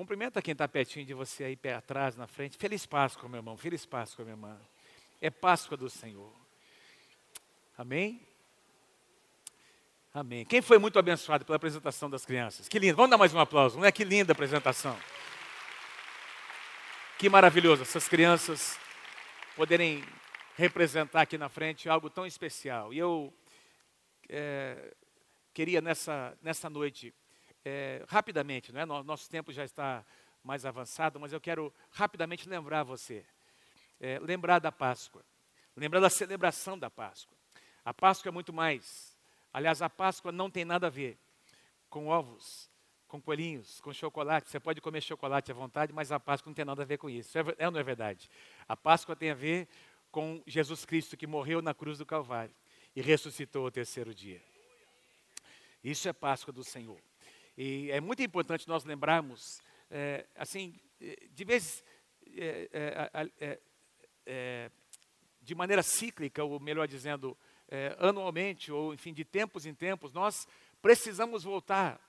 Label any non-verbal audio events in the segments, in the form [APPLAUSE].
Cumprimenta quem está pertinho de você aí, pé atrás, na frente. Feliz Páscoa, meu irmão. Feliz Páscoa, minha irmã. É Páscoa do Senhor. Amém? Amém. Quem foi muito abençoado pela apresentação das crianças? Que lindo. Vamos dar mais um aplauso, não é? Que linda apresentação. Que maravilhoso essas crianças poderem representar aqui na frente algo tão especial. E eu é, queria nessa, nessa noite, é, rapidamente, não é? nosso tempo já está mais avançado, mas eu quero rapidamente lembrar você, é, lembrar da Páscoa, lembrar da celebração da Páscoa. A Páscoa é muito mais Aliás, a Páscoa não tem nada a ver com ovos, com coelhinhos, com chocolate. Você pode comer chocolate à vontade, mas a Páscoa não tem nada a ver com isso. É, é ou não é verdade? A Páscoa tem a ver com Jesus Cristo que morreu na cruz do Calvário e ressuscitou ao terceiro dia. Isso é Páscoa do Senhor. E é muito importante nós lembrarmos, é, assim, de vez, é, é, é, é de maneira cíclica, ou melhor dizendo, é, anualmente, ou enfim, de tempos em tempos, nós precisamos voltar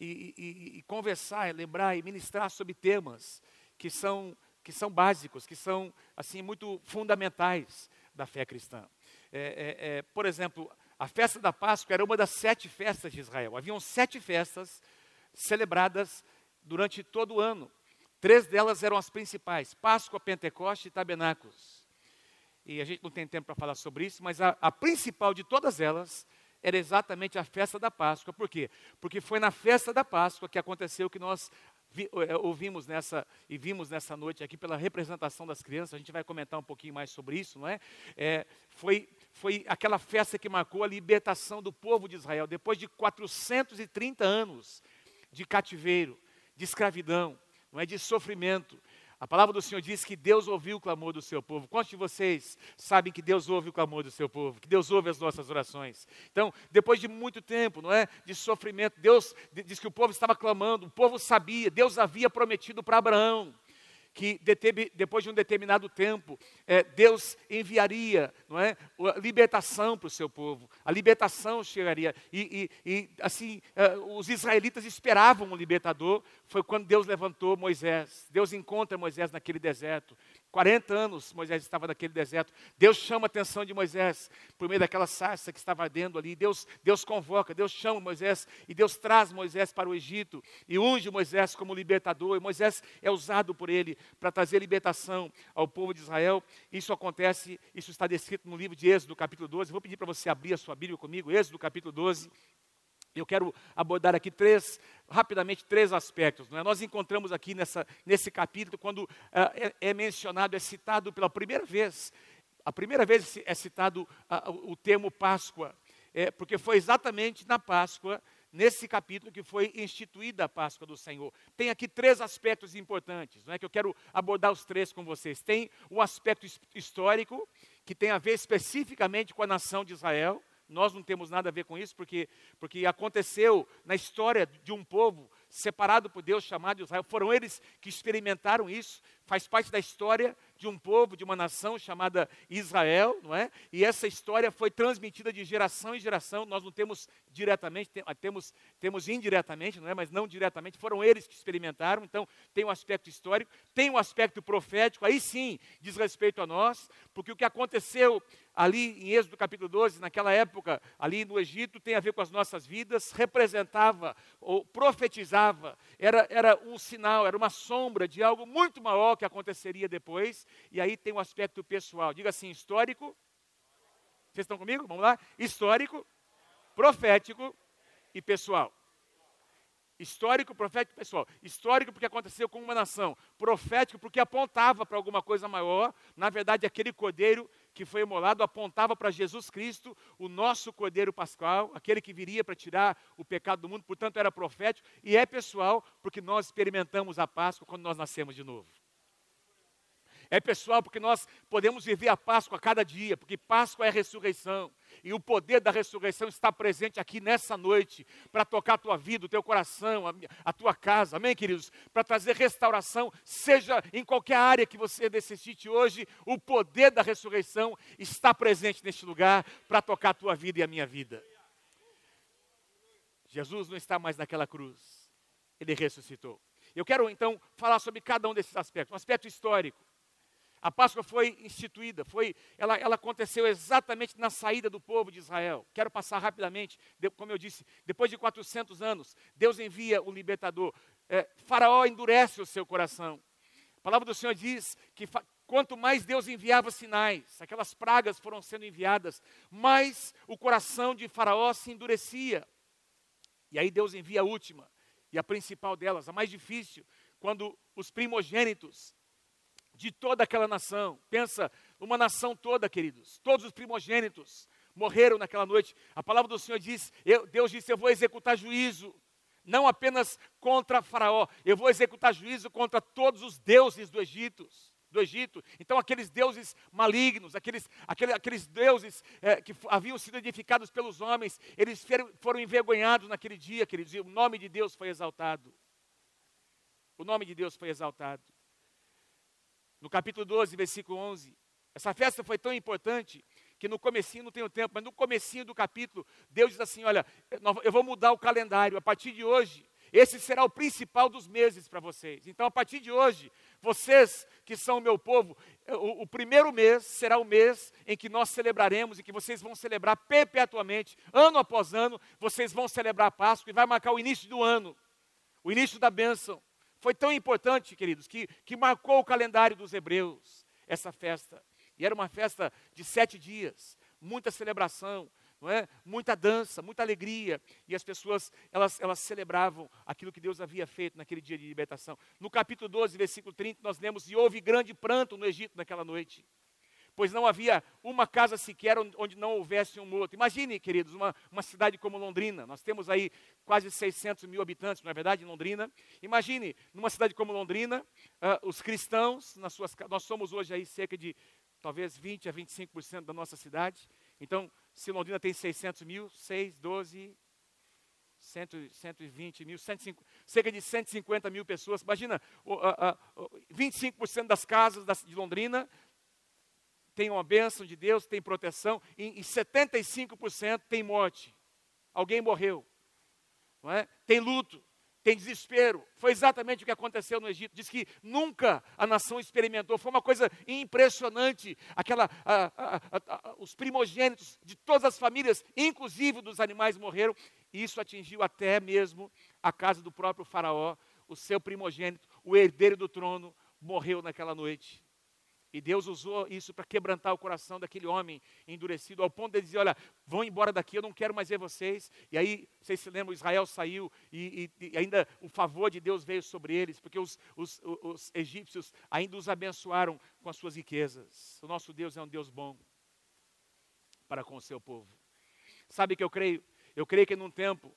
e, e, e conversar, lembrar e ministrar sobre temas que são, que são básicos, que são assim muito fundamentais da fé cristã. É, é, é, por exemplo, a festa da Páscoa era uma das sete festas de Israel. Haviam sete festas celebradas durante todo o ano. Três delas eram as principais: Páscoa, Pentecoste e Tabernáculos e a gente não tem tempo para falar sobre isso, mas a, a, principal de todas elas era exatamente a festa da Páscoa. Por quê? Porque foi na festa da Páscoa que aconteceu o que nós vi, é, ouvimos nessa e vimos nessa noite aqui pela representação das crianças. A gente vai comentar um pouquinho mais sobre isso, não é? é foi, foi aquela festa que marcou a libertação do povo de Israel depois de 430 anos de cativeiro, de escravidão, não é de sofrimento, a palavra do Senhor diz que Deus ouviu o clamor do seu povo. Quantos de vocês sabem que Deus ouve o clamor do seu povo? Que Deus ouve as nossas orações? Então, depois de muito tempo, não é, de sofrimento, Deus diz que o povo estava clamando, o povo sabia, Deus havia prometido para Abraão que depois de um determinado tempo, é, Deus enviaria não é, a libertação para o seu povo, a libertação chegaria. E, e, e assim, é, os israelitas esperavam um libertador, foi quando Deus levantou Moisés. Deus encontra Moisés naquele deserto. 40 anos Moisés estava naquele deserto. Deus chama a atenção de Moisés por meio daquela sarça que estava ardendo ali. Deus, Deus convoca, Deus chama Moisés e Deus traz Moisés para o Egito e unge Moisés como libertador. E Moisés é usado por ele para trazer libertação ao povo de Israel. Isso acontece, isso está descrito no livro de Êxodo, capítulo 12. Vou pedir para você abrir a sua Bíblia comigo, Êxodo, capítulo 12. Eu quero abordar aqui três, rapidamente, três aspectos. É? Nós encontramos aqui nessa, nesse capítulo, quando uh, é, é, mencionado, é citado pela primeira vez, a primeira vez é citado uh, o termo Páscoa, é, porque foi exatamente na Páscoa, nesse capítulo, que foi instituída a Páscoa do Senhor. Tem aqui três aspectos importantes, não é que eu quero abordar os três com vocês. Tem o aspecto histórico, que tem a ver especificamente com a nação de Israel, nós não temos nada a ver com isso, porque, porque aconteceu na história de um povo separado por Deus, chamado Israel. Foram eles que experimentaram isso, faz parte da história de um povo, de uma nação chamada Israel, não é? E essa história foi transmitida de geração em geração. Nós não temos diretamente, temos, temos indiretamente, não é? Mas não diretamente. Foram eles que experimentaram. Então, tem um aspecto histórico, tem um aspecto profético, aí sim diz respeito a nós, porque o que aconteceu ali em Êxodo capítulo 12, naquela época, ali no Egito, tem a ver com as nossas vidas, representava ou profetizava, era, era um sinal, era uma sombra de algo muito maior que aconteceria depois, e aí tem um aspecto pessoal, diga assim, histórico, vocês estão comigo? Vamos lá? Histórico, profético e pessoal. Histórico, profético, pessoal. Histórico porque aconteceu com uma nação. Profético porque apontava para alguma coisa maior. Na verdade, aquele cordeiro que foi imolado apontava para Jesus Cristo, o nosso cordeiro pascal, aquele que viria para tirar o pecado do mundo. Portanto, era profético e é pessoal porque nós experimentamos a Páscoa quando nós nascemos de novo. É pessoal porque nós podemos viver a Páscoa a cada dia, porque Páscoa é ressurreição. E o poder da ressurreição está presente aqui nessa noite para tocar a tua vida, o teu coração, a, a tua casa. Amém, queridos? Para trazer restauração, seja em qualquer área que você necessite hoje, o poder da ressurreição está presente neste lugar para tocar a tua vida e a minha vida. Jesus não está mais naquela cruz. Ele ressuscitou. Eu quero então falar sobre cada um desses aspectos. Um aspecto histórico. A Páscoa foi instituída, foi, ela, ela aconteceu exatamente na saída do povo de Israel. Quero passar rapidamente, de, como eu disse, depois de 400 anos, Deus envia o libertador. É, faraó endurece o seu coração. A palavra do Senhor diz que quanto mais Deus enviava sinais, aquelas pragas foram sendo enviadas, mais o coração de Faraó se endurecia. E aí Deus envia a última, e a principal delas, a mais difícil, quando os primogênitos de toda aquela nação, pensa, uma nação toda, queridos, todos os primogênitos morreram naquela noite. A palavra do Senhor diz, eu, Deus disse, eu vou executar juízo, não apenas contra Faraó, eu vou executar juízo contra todos os deuses do Egito do Egito. Então, aqueles deuses malignos, aqueles, aqueles, aqueles deuses é, que haviam sido edificados pelos homens, eles foram envergonhados naquele dia, queridos, e o nome de Deus foi exaltado. O nome de Deus foi exaltado. No capítulo 12, versículo 11, essa festa foi tão importante que no comecinho, não tenho tempo, mas no comecinho do capítulo, Deus diz assim, olha, eu vou mudar o calendário, a partir de hoje, esse será o principal dos meses para vocês. Então, a partir de hoje, vocês que são o meu povo, o, o, primeiro mês será o mês em que nós celebraremos e que vocês vão celebrar perpetuamente, ano após ano, vocês vão celebrar a Páscoa e vai marcar o início do ano, o início da bênção. Foi tão importante, queridos, que, que marcou o calendário dos hebreus essa festa. E era uma festa de sete dias, muita celebração, não é? Muita dança, muita alegria. E as pessoas, elas, elas celebravam aquilo que Deus havia feito naquele dia de libertação. No capítulo 12, versículo 30, nós lemos: E houve grande pranto no Egito naquela noite, pois não havia uma casa sequer onde não houvesse um morto. Imagine, queridos, uma, uma cidade como Londrina. Nós temos aí quase 600 mil habitantes, não é verdade, em Londrina. Imagine, numa cidade como Londrina, uh, os cristãos, nas suas, nós somos hoje aí cerca de talvez 20 a 25% da nossa cidade. Então, se Londrina tem 600 mil, 6, 12, 100, 120 mil, 150, cerca de 150 mil pessoas. Imagina, uh, uh, uh, 25% das casas de Londrina tem uma bênção de Deus, tem proteção, e, e 75% tem morte. Alguém morreu. É? Tem luto tem desespero. Foi exatamente o que aconteceu no Egito. Diz que nunca a nação experimentou. Foi uma coisa impressionante. Aquela, a, a, a, os primogênitos de todas as famílias, inclusive dos animais, morreram. E isso atingiu até mesmo a casa do próprio Faraó. O seu primogênito, o herdeiro do trono, morreu naquela noite. E Deus usou isso para quebrantar o coração daquele homem endurecido, ao ponto de dizer: Olha, vão embora daqui, eu não quero mais ver vocês. E aí, vocês se lembram, Israel saiu e, e, e ainda o favor de Deus veio sobre eles, porque os, os, os egípcios ainda os abençoaram com as suas riquezas. O nosso Deus é um Deus bom para com o seu povo. Sabe que eu creio? Eu creio que num tempo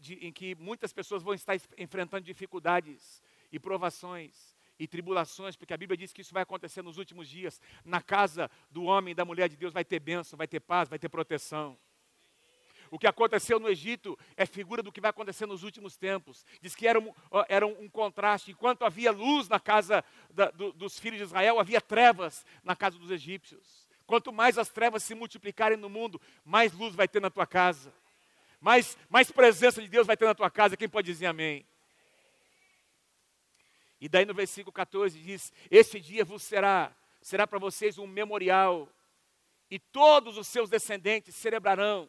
de, em que muitas pessoas vão estar enfrentando dificuldades e provações, e tribulações, porque a Bíblia diz que isso vai acontecer nos últimos dias. Na casa do homem e da mulher de Deus vai ter bênção, vai ter paz, vai ter proteção. O que aconteceu no Egito é figura do que vai acontecer nos últimos tempos. Diz que era um, era um contraste. Enquanto havia luz na casa da, do, dos filhos de Israel, havia trevas na casa dos egípcios. Quanto mais as trevas se multiplicarem no mundo, mais luz vai ter na tua casa. Mais, mais presença de Deus vai ter na tua casa. Quem pode dizer amém? E daí no versículo 14 diz: Este dia vos será, será para vocês um memorial, e todos os seus descendentes celebrarão,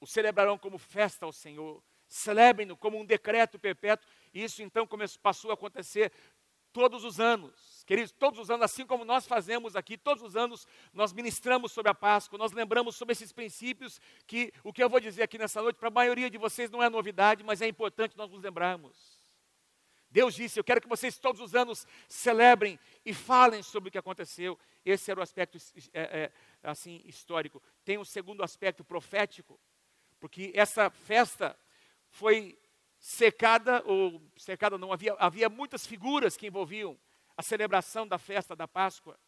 o celebrarão como festa ao Senhor, celebrem-no como um decreto perpétuo. E isso então começou, passou a acontecer todos os anos. Queridos, todos os anos, assim como nós fazemos aqui, todos os anos nós ministramos sobre a Páscoa, nós lembramos sobre esses princípios que o que eu vou dizer aqui nessa noite, para a maioria de vocês não é novidade, mas é importante nós nos lembrarmos. Deus disse: Eu quero que vocês todos os anos celebrem e falem sobre o que aconteceu. Esse era o aspecto é, é, assim histórico. Tem um segundo aspecto profético, porque essa festa foi secada, ou secada não, havia, havia muitas figuras que envolviam a celebração da festa da Páscoa.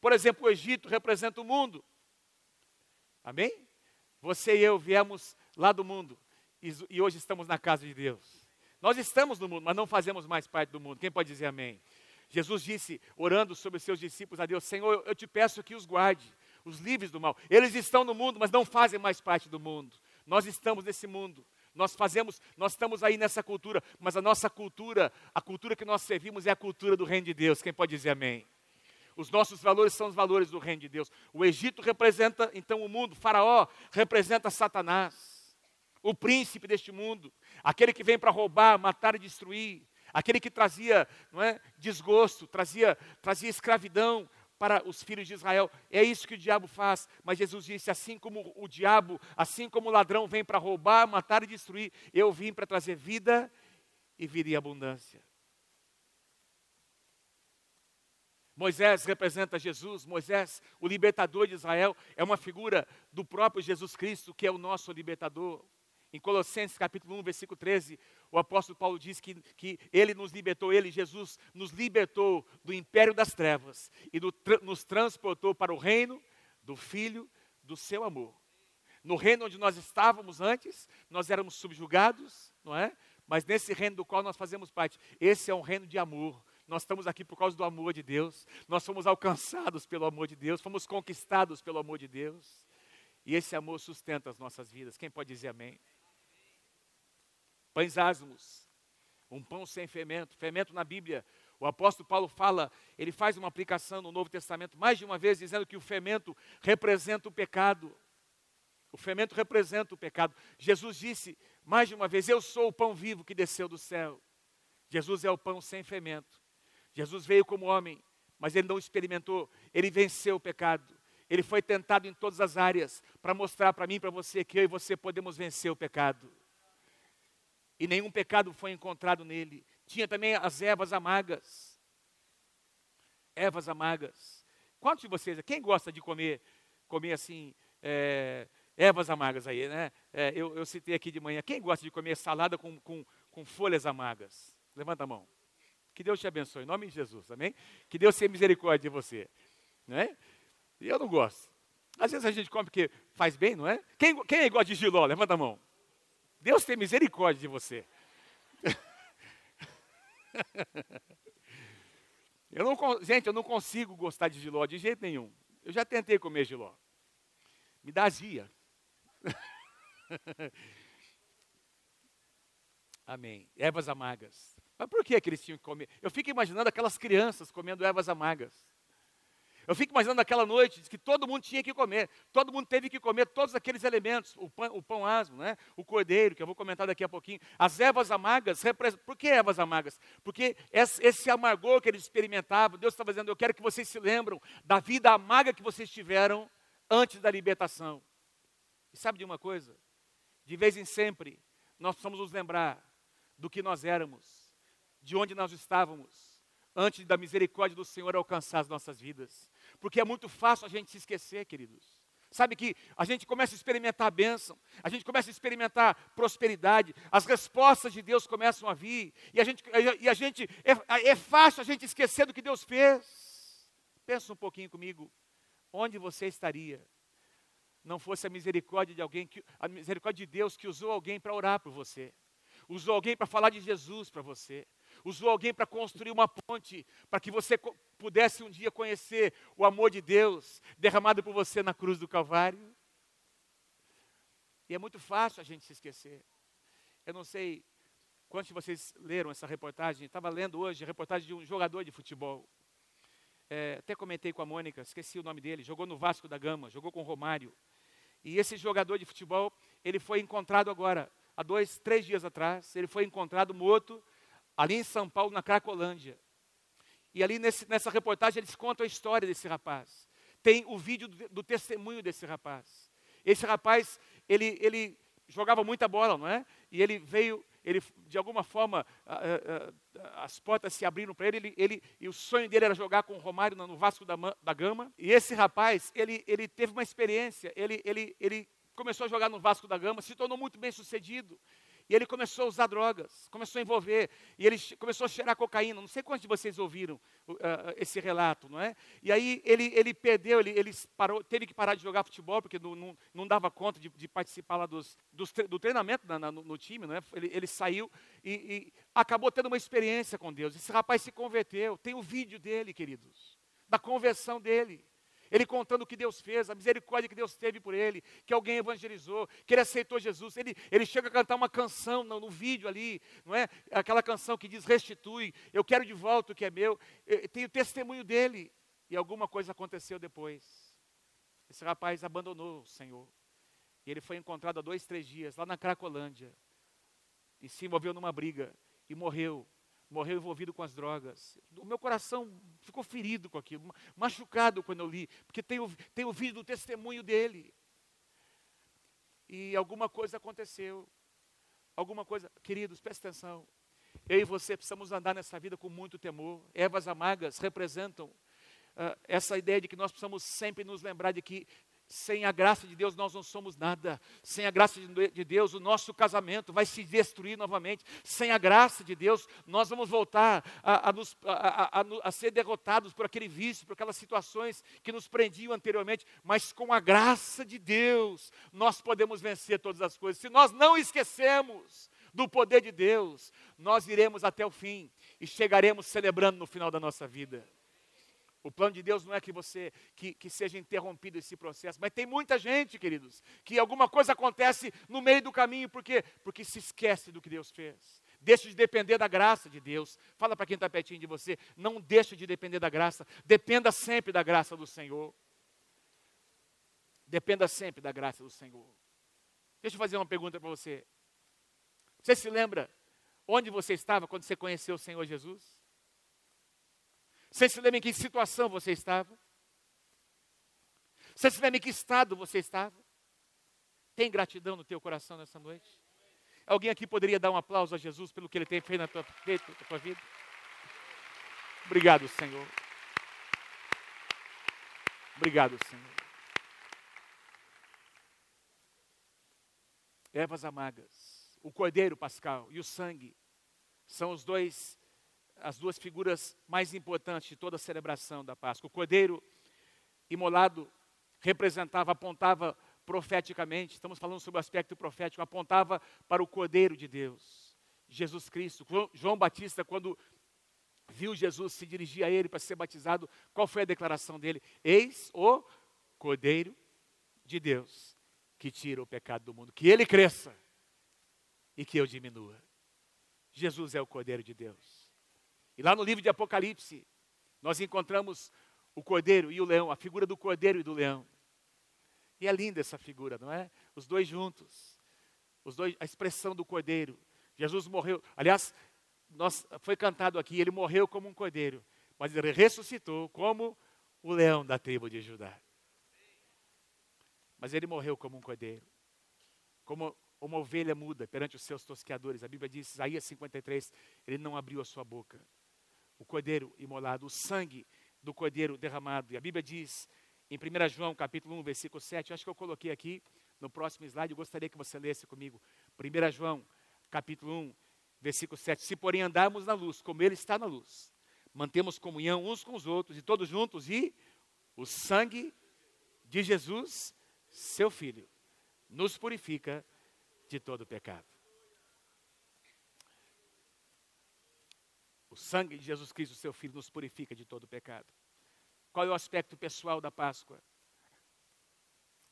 Por exemplo, o Egito representa o mundo. Amém? Você e eu viemos lá do mundo e, e hoje estamos na casa de Deus. Nós estamos no mundo, mas não fazemos mais parte do mundo. Quem pode dizer amém? Jesus disse, orando sobre seus discípulos a Deus: Senhor, eu te peço que os guarde, os livres do mal. Eles estão no mundo, mas não fazem mais parte do mundo. Nós estamos nesse mundo. Nós fazemos, nós estamos aí nessa cultura, mas a nossa cultura, a cultura que nós servimos é a cultura do reino de Deus. Quem pode dizer amém? Os nossos valores são os valores do reino de Deus. O Egito representa então o mundo, Faraó representa Satanás, o príncipe deste mundo, aquele que vem para roubar, matar e destruir, aquele que trazia não é, desgosto, trazia, trazia escravidão, para os filhos de Israel. É isso que o diabo faz. Mas Jesus disse: assim como o diabo, assim como o ladrão vem para roubar, matar e destruir, eu vim para trazer vida e vida em abundância. Moisés representa Jesus, Moisés, o libertador de Israel, é uma figura do próprio Jesus Cristo, que é o nosso libertador. Em Colossenses capítulo 1, versículo 13, o apóstolo Paulo diz que, que ele nos libertou, ele, Jesus, nos libertou do império das trevas e do, nos transportou para o reino do Filho do seu amor. No reino onde nós estávamos antes, nós éramos subjugados, não é? Mas nesse reino do qual nós fazemos parte, esse é um reino de amor. Nós estamos aqui por causa do amor de Deus, nós fomos alcançados pelo amor de Deus, fomos conquistados pelo amor de Deus. E esse amor sustenta as nossas vidas. Quem pode dizer amém? Pães asmos, um pão sem fermento. Fermento na Bíblia, o apóstolo Paulo fala, ele faz uma aplicação no Novo Testamento mais de uma vez, dizendo que o fermento representa o pecado. O fermento representa o pecado. Jesus disse mais de uma vez: Eu sou o pão vivo que desceu do céu. Jesus é o pão sem fermento. Jesus veio como homem, mas ele não experimentou, ele venceu o pecado. Ele foi tentado em todas as áreas para mostrar para mim para você que eu e você podemos vencer o pecado e nenhum pecado foi encontrado nele. Tinha também as ervas amargas. Ervas amargas. Quantos de vocês, quem gosta de comer, comer assim, é, ervas amargas aí, né? É, eu, eu, citei aqui de manhã. Quem gosta de comer salada com, com, com folhas amargas? Levanta a mão. Que Deus te abençoe, em nome de Jesus, amém? Que Deus tenha misericórdia de você. Né? Eu não gosto. Às vezes a gente come porque faz bem, não é? Quem, quem gosta de giló? Levanta a mão. Deus tem misericórdia de você. [LAUGHS] Eu não, gente, eu não consigo gostar de giló de jeito nenhum. Eu já tentei comer giló. Me dá azia. [LAUGHS] Amém. Ervas amargas. Mas por que, que eles tinham que comer? Eu fico imaginando aquelas crianças comendo ervas amargas. Eu fico imaginando aquela noite que todo mundo tinha que comer, todo mundo teve que comer todos aqueles elementos, o pão, o pão asmo, né? o cordeiro, que eu vou comentar daqui a pouquinho, as ervas amargas, por que ervas amargas? Porque esse amargor que eles experimentavam, Deus estava dizendo, eu quero que vocês se lembram da vida amarga que vocês tiveram antes da libertação. E sabe de uma coisa? De vez em sempre, nós precisamos nos lembrar do que nós éramos, de onde nós estávamos, antes da misericórdia do Senhor alcançar as nossas vidas porque é muito fácil a gente se esquecer, queridos. Sabe que a gente começa a experimentar a bênção, a gente começa a experimentar prosperidade, as respostas de Deus começam a vir, e a gente, e a gente é, é fácil a gente esquecer do que Deus fez. Pensa um pouquinho comigo, onde você estaria não fosse a misericórdia de alguém, que, a misericórdia de Deus que usou alguém para orar por você, usou alguém para falar de Jesus para você, usou alguém para construir uma ponte, para que você pudesse um dia conhecer o amor de Deus derramado por você na cruz do Calvário. E é muito fácil a gente se esquecer. Eu não sei quantos de vocês leram essa reportagem. Estava lendo hoje a reportagem de um jogador de futebol. É, até comentei com a Mônica, esqueci o nome dele. Jogou no Vasco da Gama, jogou com o Romário. E esse jogador de futebol, ele foi encontrado agora, há dois, três dias atrás. Ele foi encontrado morto ali em São Paulo, na Cracolândia. E ali nesse, nessa reportagem eles contam a história desse rapaz. Tem o vídeo do, do testemunho desse rapaz. Esse rapaz, ele, ele jogava muita bola, não é? E ele veio, ele de alguma forma a, a, a, as portas se abriram para ele, ele, ele, e o sonho dele era jogar com o Romário no Vasco da, da Gama. E esse rapaz, ele, ele teve uma experiência, ele, ele, ele começou a jogar no Vasco da Gama, se tornou muito bem sucedido. E ele começou a usar drogas, começou a envolver, e ele começou a cheirar cocaína. Não sei quantos de vocês ouviram uh, esse relato, não é? E aí ele, ele perdeu, ele, ele parou, teve que parar de jogar futebol, porque não, não, não dava conta de, de, participar lá dos, dos, do treinamento na, na, no, no, time, não é? Ele, ele saiu e, e acabou tendo uma experiência com Deus. Esse rapaz se converteu, tem o vídeo dele, queridos, da conversão dele. Ele contando o que Deus fez, a misericórdia que Deus teve por ele, que alguém evangelizou, que ele aceitou Jesus. Ele, ele chega a cantar uma canção no, no vídeo ali, não é? Aquela canção que diz: Restitui, eu quero de volta o que é meu. Tem o testemunho dele. E alguma coisa aconteceu depois. Esse rapaz abandonou o Senhor. E ele foi encontrado há dois, três dias, lá na Cracolândia. E se envolveu numa briga e morreu morreu envolvido com as drogas. O meu coração ficou ferido com aquilo, machucado quando eu li, porque tenho, tenho ouvido o testemunho dele. E alguma coisa aconteceu. Alguma coisa, queridos, presta atenção. Eu e você precisamos andar nessa vida com muito temor. Ervas amargas representam uh, essa ideia de que nós precisamos sempre nos lembrar de que sem a graça de Deus, nós não somos nada. Sem a graça de Deus, o nosso casamento vai se destruir novamente. Sem a graça de Deus, nós vamos voltar a, a, nos, a, a, ser derrotados por aquele vício, por aquelas situações que nos prendiam anteriormente. Mas com a graça de Deus, nós podemos vencer todas as coisas. Se nós não esquecemos do poder de Deus, nós iremos até o fim e chegaremos celebrando no final da nossa vida. O plano de Deus não é que você que, que seja interrompido esse processo, mas tem muita gente, queridos, que alguma coisa acontece no meio do caminho, por quê? Porque se esquece do que Deus fez. Deixa de depender da graça de Deus. Fala para quem está pertinho de você, não deixe de depender da graça. Dependa sempre da graça do Senhor. Dependa sempre da graça do Senhor. Deixa eu fazer uma pergunta para você. Você se lembra onde você estava quando você conheceu o Senhor Jesus? Você se lembra em que situação você estava? Você se lembra em que estado você estava? Tem gratidão no teu coração nessa noite? Alguém aqui poderia dar um aplauso a Jesus pelo que ele tem feito na tua, feito na tua vida? Obrigado, Senhor. Obrigado, Senhor. Ervas amargas, o cordeiro pascal e o sangue são os dois as duas figuras mais importantes de toda a celebração da Páscoa. O cordeiro imolado representava, apontava profeticamente, estamos falando sobre o aspecto profético, apontava para o cordeiro de Deus, Jesus Cristo. João Batista, quando viu Jesus se dirigir a ele para ser batizado, qual foi a declaração dele? Eis o cordeiro de Deus que tira o pecado do mundo. Que ele cresça e que eu diminua. Jesus é o cordeiro de Deus. E lá no livro de Apocalipse, nós encontramos o cordeiro e o leão, a figura do cordeiro e do leão. E é linda essa figura, não é? Os dois juntos. Os dois, a expressão do cordeiro. Jesus morreu. Aliás, nós, foi cantado aqui, ele morreu como um cordeiro, mas ele ressuscitou como o leão da tribo de Judá. Mas ele morreu como um cordeiro, como uma ovelha muda perante os seus tosqueadores. A Bíblia diz, Isaías 53, ele não abriu a sua boca o cordeiro imolado, o sangue do cordeiro derramado. E a Bíblia diz em 1 João capítulo 1, versículo 7, acho que eu coloquei aqui no próximo slide, eu gostaria que você lesse comigo. 1 João capítulo 1, versículo 7. Se porém andarmos na luz, como ele está na luz, mantemos comunhão uns com os outros e todos juntos, e o sangue de Jesus, seu Filho, nos purifica de todo pecado. O sangue de Jesus Cristo, seu Filho, nos purifica de todo pecado. Qual é o aspecto pessoal da Páscoa?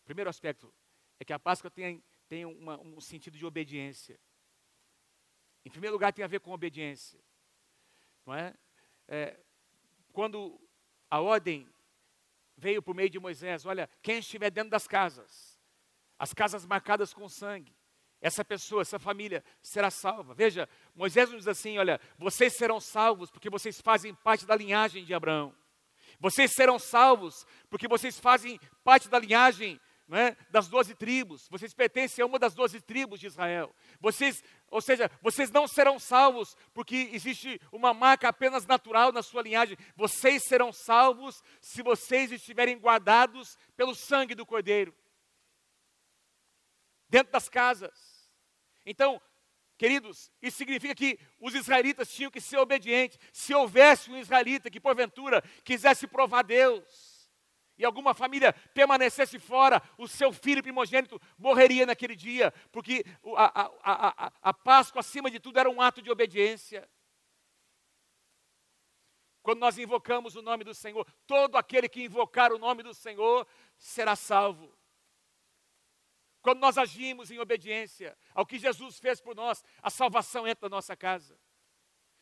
O primeiro aspecto é que a Páscoa tem, tem uma, um sentido de obediência. Em primeiro lugar, tem a ver com obediência. Não é? é quando a ordem veio por meio de Moisés, olha, quem estiver dentro das casas, as casas marcadas com sangue, essa pessoa, essa família será salva. Veja, Moisés nos diz assim: olha, vocês serão salvos porque vocês fazem parte da linhagem de Abraão. Vocês serão salvos porque vocês fazem parte da linhagem é, das doze tribos. Vocês pertencem a uma das doze tribos de Israel. Vocês, ou seja, vocês não serão salvos porque existe uma marca apenas natural na sua linhagem. Vocês serão salvos se vocês estiverem guardados pelo sangue do Cordeiro. Dentro das casas. Então, queridos, isso significa que os israelitas tinham que ser obedientes. Se houvesse um israelita que, porventura, quisesse provar Deus, e alguma família permanecesse fora, o seu filho primogênito morreria naquele dia, porque a, a, a, a Páscoa, acima de tudo, era um ato de obediência. Quando nós invocamos o nome do Senhor, todo aquele que invocar o nome do Senhor será salvo. Quando nós agimos em obediência ao que Jesus fez por nós, a salvação entra na nossa casa.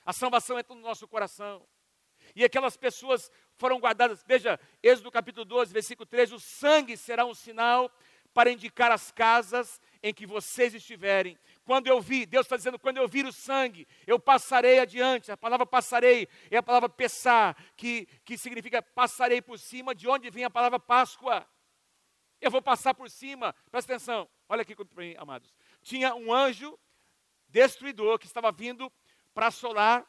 A salvação entra no nosso coração. E aquelas pessoas foram guardadas. Veja, Êxodo capítulo 12, versículo 13: o sangue será um sinal para indicar as casas em que vocês estiverem. Quando eu vi, Deus está dizendo, quando eu vir o sangue, eu passarei adiante. A palavra passarei é a palavra pesar, que, que significa passarei por cima, de onde vem a palavra Páscoa. Eu vou passar por cima, presta atenção, olha aqui para mim, amados. Tinha um anjo destruidor que estava vindo para assolar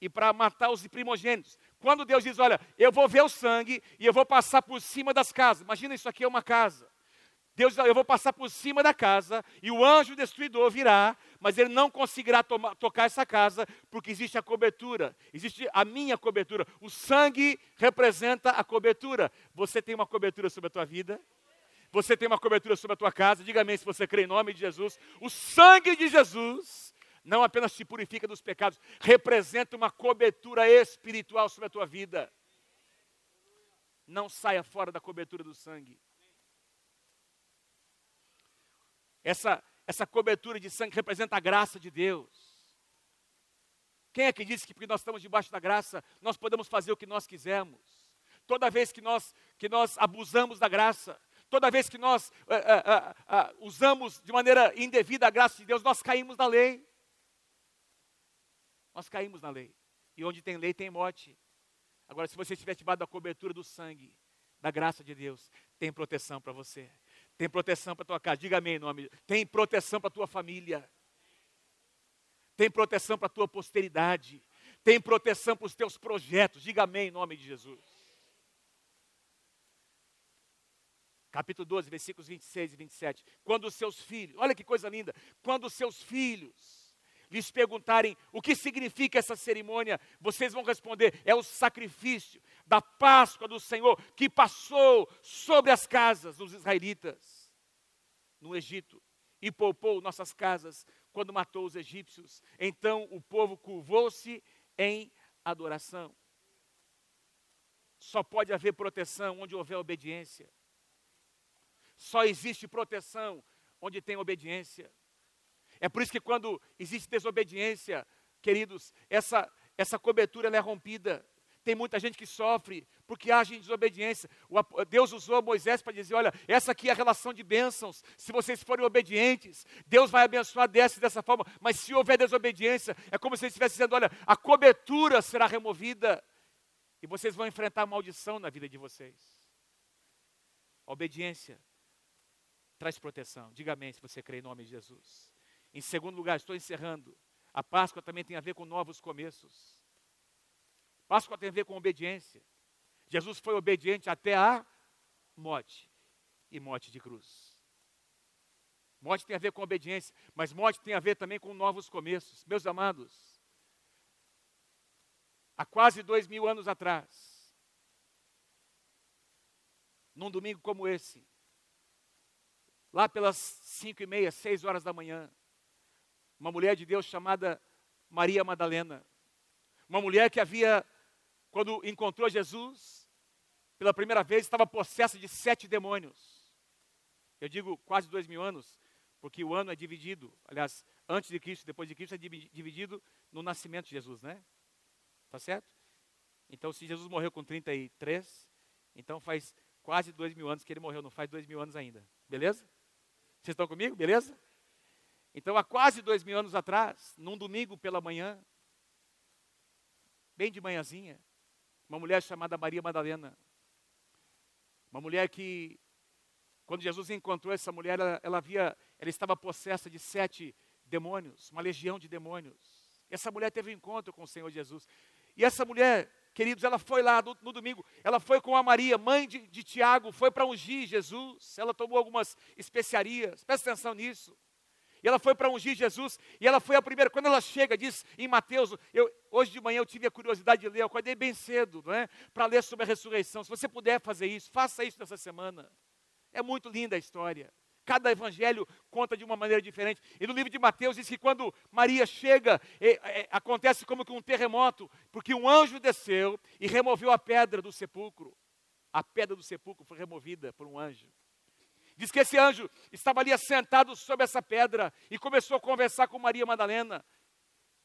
e para matar os primogênitos. Quando Deus diz, olha, eu vou ver o sangue e eu vou passar por cima das casas. Imagina isso aqui é uma casa. Deus diz, eu vou passar por cima da casa e o anjo destruidor virá, mas ele não conseguirá tocar essa casa, porque existe a cobertura, existe a minha cobertura. O sangue representa a cobertura. Você tem uma cobertura sobre a tua vida? Você tem uma cobertura sobre a tua casa? Diga amém se você crê em nome de Jesus. O sangue de Jesus não apenas te purifica dos pecados, representa uma cobertura espiritual sobre a tua vida. Não saia fora da cobertura do sangue. Essa, essa cobertura de sangue representa a graça de Deus. Quem é que disse que porque nós estamos debaixo da graça, nós podemos fazer o que nós quisermos? Toda vez que nós, que nós abusamos da graça, toda vez que nós uh, uh, uh, usamos de maneira indevida a graça de Deus, nós caímos na lei. Nós caímos na lei. E onde tem lei, tem morte. Agora, se você estiver debaixo da cobertura do sangue, da graça de Deus, tem proteção para você. Tem proteção para tua casa. Diga amém em nome. Tem proteção para tua família. Tem proteção para tua posteridade. Tem proteção para os teus projetos. Diga amém em nome de Jesus. Capítulo 12, versículos 26 e 27. Quando os seus filhos, olha que coisa linda. Quando os seus filhos lhes perguntarem o que significa essa cerimônia, vocês vão responder: é o sacrifício da Páscoa do Senhor que passou sobre as casas dos israelitas no Egito e poupou nossas casas quando matou os egípcios. Então o povo curvou-se em adoração. Só pode haver proteção onde houver obediência. Só existe proteção onde tem obediência. É por isso que quando existe desobediência, queridos, essa, essa cobertura é rompida. Tem muita gente que sofre porque age em desobediência. Deus usou Moisés para dizer: olha, essa aqui é a relação de bênçãos. Se vocês forem obedientes, Deus vai abençoar dessa dessa forma. Mas se houver desobediência, é como se ele estivesse dizendo: olha, a cobertura será removida e vocês vão enfrentar maldição na vida de vocês. A obediência traz proteção. Diga amém se você crê em nome de Jesus. Em segundo lugar, estou encerrando. A Páscoa também tem a ver com novos começos. Páscoa tem a ver com obediência. Jesus foi obediente até a morte e morte de cruz. Morte tem a ver com obediência, mas morte tem a ver também com novos começos. Meus amados, há quase dois mil anos atrás, num domingo como esse, lá pelas cinco e meia, seis horas da manhã, uma mulher de Deus chamada Maria Madalena. Uma mulher que havia, quando encontrou Jesus, pela primeira vez, estava possessa de sete demônios. Eu digo quase dois mil anos, porque o ano é dividido, aliás, antes de Cristo, depois de Cristo, é dividido no nascimento de Jesus, né? Tá certo? Então, se Jesus morreu com 33, então faz quase dois mil anos que ele morreu, não faz dois mil anos ainda. Beleza? Vocês estão comigo? Beleza? Então, há quase dois mil anos atrás, num domingo pela manhã, bem de manhãzinha, uma mulher chamada Maria Madalena, uma mulher que, quando Jesus encontrou essa mulher, ela, havia, ela estava possessa de sete demônios, uma legião de demônios. Essa mulher teve um encontro com o Senhor Jesus. E essa mulher, queridos, ela foi lá no, no domingo, ela foi com a Maria, mãe de, de Tiago, foi para ungir Jesus. Ela tomou algumas especiarias, presta atenção nisso. E ela foi para ungir Jesus, e ela foi a primeira. Quando ela chega, diz em Mateus, eu, hoje de manhã eu tive a curiosidade de ler, eu acordei bem cedo, não é? Para ler sobre a ressurreição. Se você puder fazer isso, faça isso nessa semana. É muito linda a história. Cada evangelho conta de uma maneira diferente. E no livro de Mateus diz que quando Maria chega, é, é, acontece como que um terremoto, porque um anjo desceu e removeu a pedra do sepulcro. A pedra do sepulcro foi removida por um anjo. Diz que esse anjo estava ali assentado sobre essa pedra e começou a conversar com Maria Madalena.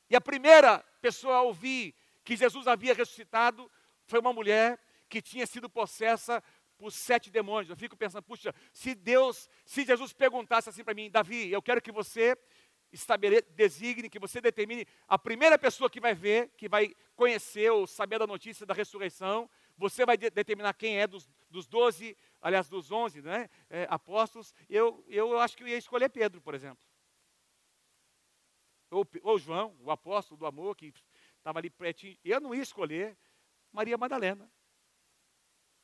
E a primeira pessoa a ouvir que Jesus havia ressuscitado foi uma mulher que tinha sido possessa por sete demônios. Eu fico pensando, puxa, se Deus, se Jesus perguntasse assim para mim, Davi, eu quero que você estabeleça, designe, que você determine a primeira pessoa que vai ver, que vai conhecer ou saber da notícia da ressurreição, você vai de determinar quem é dos, dos 12, aliás, dos 11 né, é, apóstolos. Eu, eu acho que eu ia escolher Pedro, por exemplo. Ou, ou João, o apóstolo do amor, que estava ali pretinho. Eu não ia escolher Maria Madalena.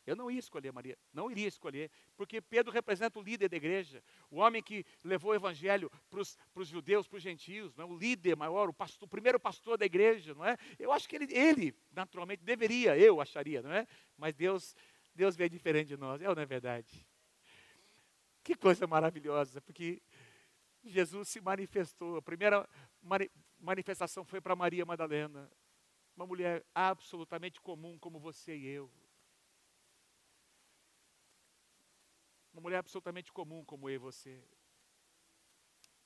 Eu não ia escolher Maria, não iria escolher, porque Pedro representa o líder da igreja, o homem que levou o evangelho para os judeus, para os gentios, não é? o líder maior, o, pastor, o primeiro pastor da igreja, não é? Eu acho que ele, ele, naturalmente, deveria, eu acharia, não é? Mas Deus, Deus veio diferente de nós, é ou não é verdade? Que coisa maravilhosa, porque Jesus se manifestou, a primeira manifestação foi para Maria Madalena, uma mulher absolutamente comum como você e eu. Uma mulher absolutamente comum como eu e você.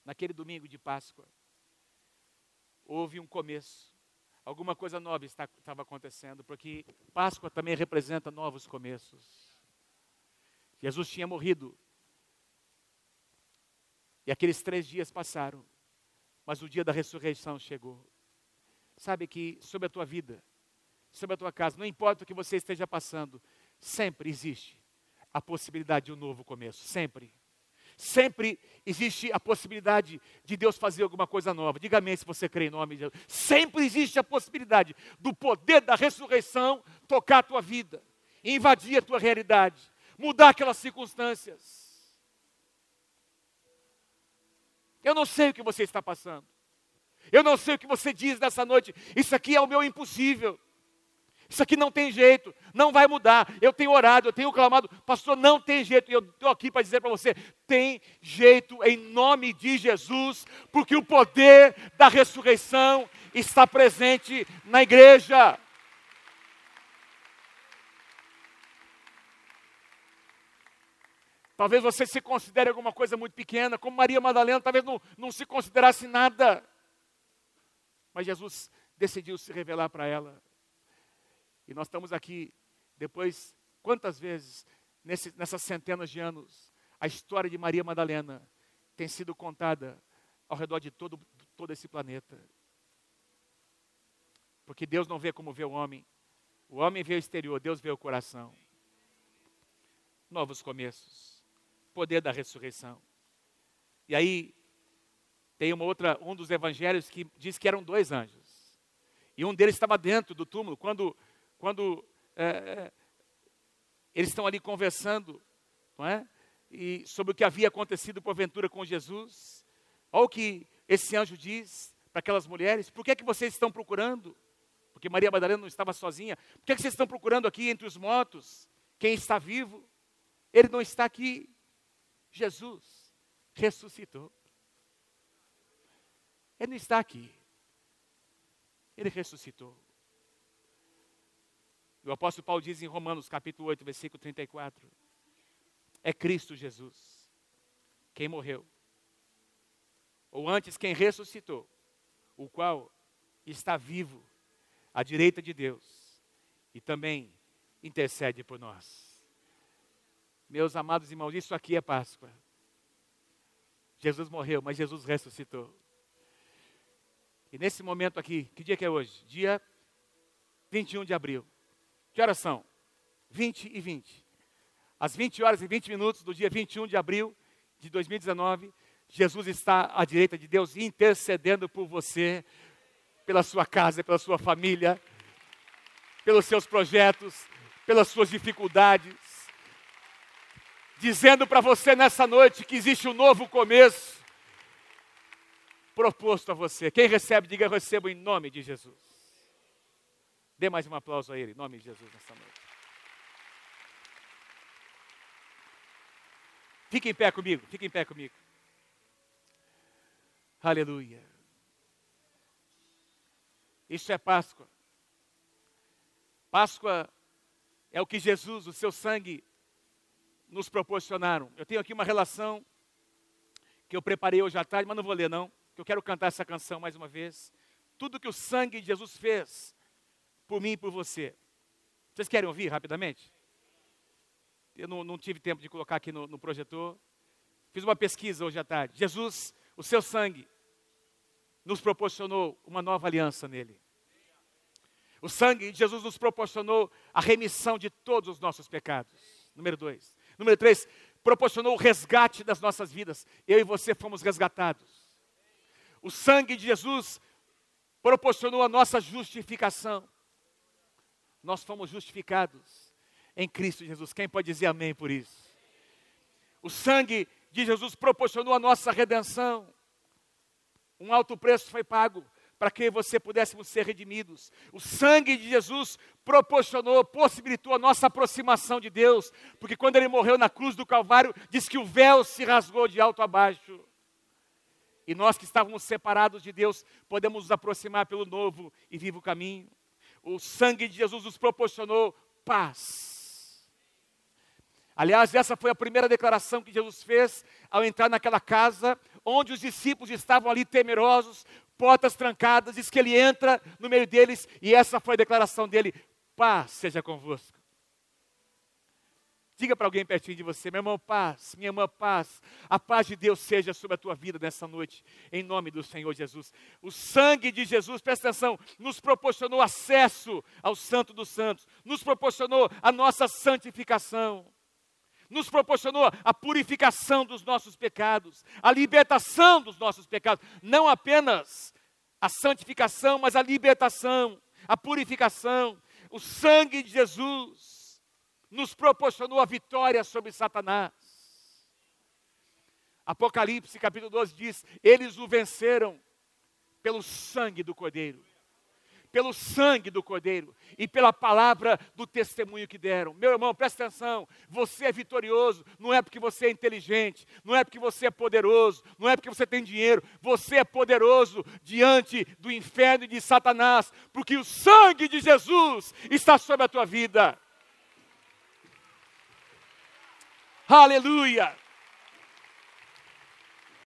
Naquele domingo de Páscoa, houve um começo. Alguma coisa nova estava acontecendo, porque Páscoa também representa novos começos. Jesus tinha morrido. E aqueles três dias passaram, mas o dia da ressurreição chegou. Sabe que sobre a tua vida, sobre a tua casa, não importa o que você esteja passando, sempre existe a possibilidade de um novo começo, sempre. Sempre existe a possibilidade de Deus fazer alguma coisa nova. Diga amém se você crê em nome de Jesus. Sempre existe a possibilidade do poder da ressurreição tocar a tua vida, invadir a tua realidade, mudar aquelas circunstâncias. Eu não sei o que você está passando. Eu não sei o que você diz nessa noite. Isso aqui é o meu impossível. Isso aqui não tem jeito, não vai mudar. Eu tenho orado, eu tenho clamado, pastor, não tem jeito. E eu estou aqui para dizer para você: tem jeito em nome de Jesus, porque o poder da ressurreição está presente na igreja. Talvez você se considere alguma coisa muito pequena, como Maria Madalena, talvez não, não se considerasse nada. Mas Jesus decidiu se revelar para ela. E nós estamos aqui, depois, quantas vezes, nesse, nessas centenas de anos, a história de Maria Madalena tem sido contada ao redor de todo, todo esse planeta. Porque Deus não vê como vê o homem. O homem vê o exterior, Deus vê o coração. Novos começos. Poder da ressurreição. E aí, tem uma outra, um dos evangelhos que diz que eram dois anjos. E um deles estava dentro do túmulo. Quando quando é, é, eles estão ali conversando, não é? E sobre o que havia acontecido porventura com Jesus. Olha o que esse anjo diz para aquelas mulheres: por que, é que vocês estão procurando? Porque Maria Madalena não estava sozinha. Por que, é que vocês estão procurando aqui entre os mortos? Quem está vivo? Ele não está aqui. Jesus ressuscitou. Ele não está aqui. Ele ressuscitou. O apóstolo Paulo diz em Romanos capítulo 8, versículo 34. É Cristo Jesus quem morreu. Ou antes, quem ressuscitou, o qual está vivo à direita de Deus e também intercede por nós. Meus amados irmãos, isso aqui é Páscoa. Jesus morreu, mas Jesus ressuscitou. E nesse momento aqui, que dia que é hoje? Dia 21 de abril. Que horas são? 20 e 20. Às 20 horas e 20 minutos do dia 21 de abril de 2019, Jesus está à direita de Deus intercedendo por você, pela sua casa, pela sua família, pelos seus projetos, pelas suas dificuldades, dizendo para você nessa noite que existe um novo começo proposto a você. Quem recebe, diga eu recebo em nome de Jesus. Dê mais um aplauso a Ele, em nome de Jesus, nessa noite. Fique em pé comigo, fique em pé comigo. Aleluia. Isso é Páscoa. Páscoa é o que Jesus, o seu sangue, nos proporcionaram. Eu tenho aqui uma relação que eu preparei hoje à tarde, mas não vou ler não, eu quero cantar essa canção mais uma vez. Tudo que o sangue de Jesus fez por mim e por você. Vocês querem ouvir rapidamente? Eu não, não tive tempo de colocar aqui no, no projetor. Fiz uma pesquisa hoje à tarde. Jesus, o seu sangue, nos proporcionou uma nova aliança nele. O sangue de Jesus nos proporcionou a remissão de todos os nossos pecados. Número dois. Número três, proporcionou o resgate das nossas vidas. Eu e você fomos resgatados. O sangue de Jesus proporcionou a nossa justificação. Nós fomos justificados em Cristo Jesus. Quem pode dizer amém por isso? O sangue de Jesus proporcionou a nossa redenção. Um alto preço foi pago para que você pudéssemos ser redimidos. O sangue de Jesus proporcionou, possibilitou a nossa aproximação de Deus, porque quando ele morreu na cruz do Calvário, diz que o véu se rasgou de alto a baixo. E nós que estávamos separados de Deus, podemos nos aproximar pelo novo e vivo caminho. O sangue de Jesus nos proporcionou paz. Aliás, essa foi a primeira declaração que Jesus fez ao entrar naquela casa, onde os discípulos estavam ali temerosos, portas trancadas, diz que ele entra no meio deles, e essa foi a declaração dele: paz seja convosco. Diga para alguém pertinho de você, meu irmão, paz, minha irmã, paz. A paz de Deus seja sobre a tua vida nessa noite, em nome do Senhor Jesus. O sangue de Jesus, presta atenção, nos proporcionou acesso ao Santo dos Santos, nos proporcionou a nossa santificação, nos proporcionou a purificação dos nossos pecados, a libertação dos nossos pecados, não apenas a santificação, mas a libertação, a purificação. O sangue de Jesus nos proporcionou a vitória sobre Satanás. Apocalipse capítulo 12 diz: Eles o venceram pelo sangue do Cordeiro. Pelo sangue do Cordeiro e pela palavra do testemunho que deram. Meu irmão, presta atenção. Você é vitorioso, não é porque você é inteligente, não é porque você é poderoso, não é porque você tem dinheiro. Você é poderoso diante do inferno e de Satanás, porque o sangue de Jesus está sobre a tua vida. Aleluia!